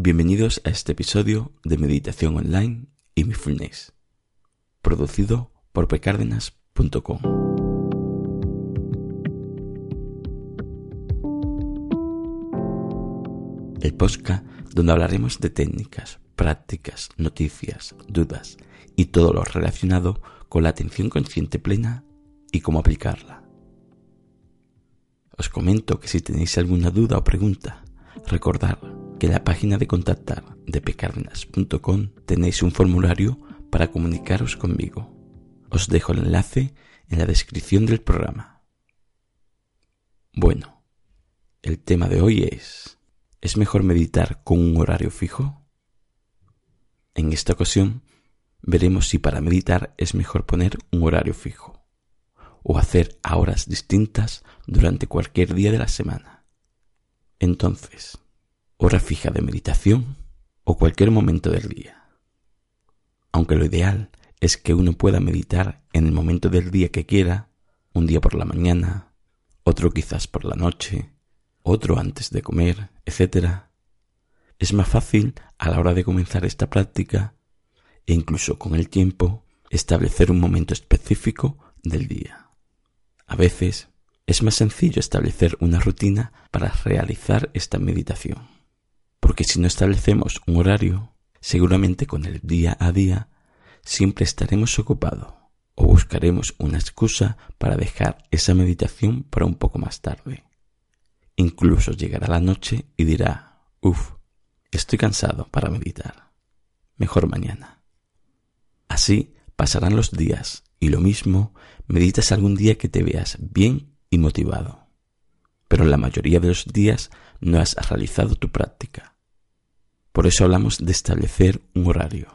Bienvenidos a este episodio de Meditación Online y Mindfulness, producido por pecárdenas.com. El podcast donde hablaremos de técnicas, prácticas, noticias, dudas y todo lo relacionado con la atención consciente plena y cómo aplicarla. Os comento que si tenéis alguna duda o pregunta, recordad que en la página de contactar de pecardenas.com tenéis un formulario para comunicaros conmigo. Os dejo el enlace en la descripción del programa. Bueno, el tema de hoy es ¿Es mejor meditar con un horario fijo? En esta ocasión veremos si para meditar es mejor poner un horario fijo o hacer a horas distintas durante cualquier día de la semana. Entonces, hora fija de meditación o cualquier momento del día. Aunque lo ideal es que uno pueda meditar en el momento del día que quiera, un día por la mañana, otro quizás por la noche, otro antes de comer, etc. Es más fácil a la hora de comenzar esta práctica e incluso con el tiempo establecer un momento específico del día. A veces es más sencillo establecer una rutina para realizar esta meditación porque si no establecemos un horario, seguramente con el día a día siempre estaremos ocupados o buscaremos una excusa para dejar esa meditación para un poco más tarde. Incluso llegará la noche y dirá, uff, estoy cansado para meditar. Mejor mañana. Así pasarán los días y lo mismo meditas algún día que te veas bien y motivado. Pero la mayoría de los días no has realizado tu práctica por eso hablamos de establecer un horario.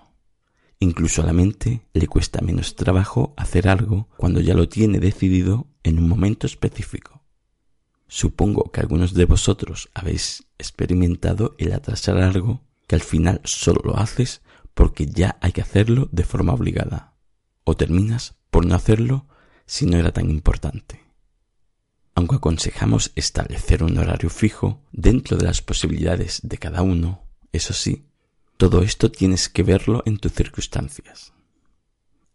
Incluso a la mente le cuesta menos trabajo hacer algo cuando ya lo tiene decidido en un momento específico. Supongo que algunos de vosotros habéis experimentado el atrasar algo que al final solo lo haces porque ya hay que hacerlo de forma obligada. O terminas por no hacerlo si no era tan importante. Aconsejamos establecer un horario fijo dentro de las posibilidades de cada uno, eso sí, todo esto tienes que verlo en tus circunstancias.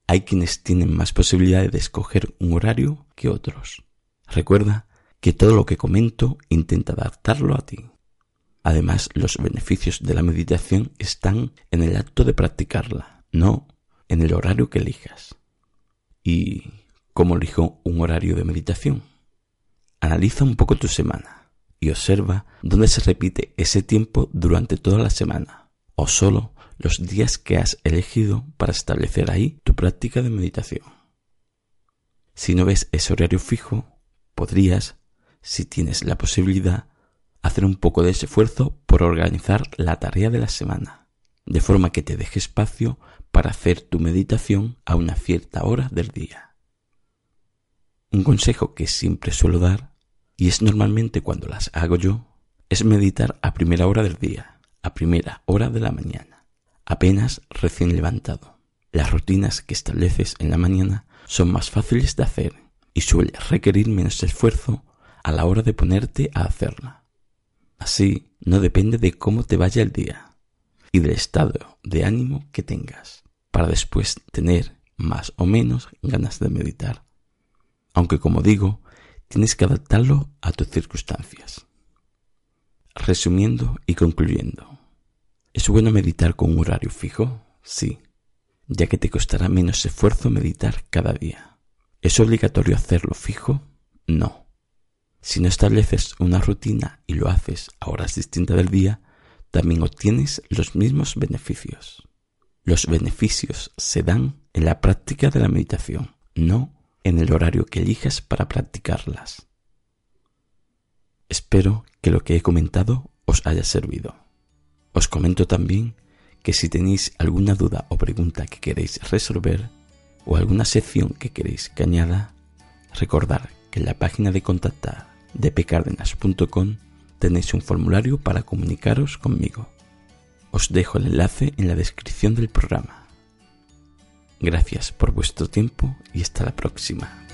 Hay quienes tienen más posibilidades de escoger un horario que otros. Recuerda que todo lo que comento intenta adaptarlo a ti. Además, los beneficios de la meditación están en el acto de practicarla, no en el horario que elijas. ¿Y cómo elijo un horario de meditación? Analiza un poco tu semana y observa dónde se repite ese tiempo durante toda la semana o solo los días que has elegido para establecer ahí tu práctica de meditación. Si no ves ese horario fijo, podrías, si tienes la posibilidad, hacer un poco de esfuerzo por organizar la tarea de la semana, de forma que te deje espacio para hacer tu meditación a una cierta hora del día. Un consejo que siempre suelo dar y es normalmente cuando las hago yo, es meditar a primera hora del día, a primera hora de la mañana, apenas recién levantado. Las rutinas que estableces en la mañana son más fáciles de hacer y suele requerir menos esfuerzo a la hora de ponerte a hacerla. Así no depende de cómo te vaya el día y del estado de ánimo que tengas para después tener más o menos ganas de meditar. Aunque como digo, Tienes que adaptarlo a tus circunstancias. Resumiendo y concluyendo, ¿es bueno meditar con un horario fijo? Sí, ya que te costará menos esfuerzo meditar cada día. ¿Es obligatorio hacerlo fijo? No. Si no estableces una rutina y lo haces a horas distintas del día, también obtienes los mismos beneficios. Los beneficios se dan en la práctica de la meditación, no en el horario que elijas para practicarlas. Espero que lo que he comentado os haya servido. Os comento también que si tenéis alguna duda o pregunta que queréis resolver o alguna sección que queréis que añada, recordad que en la página de contactar de pcardenas.com tenéis un formulario para comunicaros conmigo. Os dejo el enlace en la descripción del programa. Gracias por vuestro tiempo y hasta la próxima.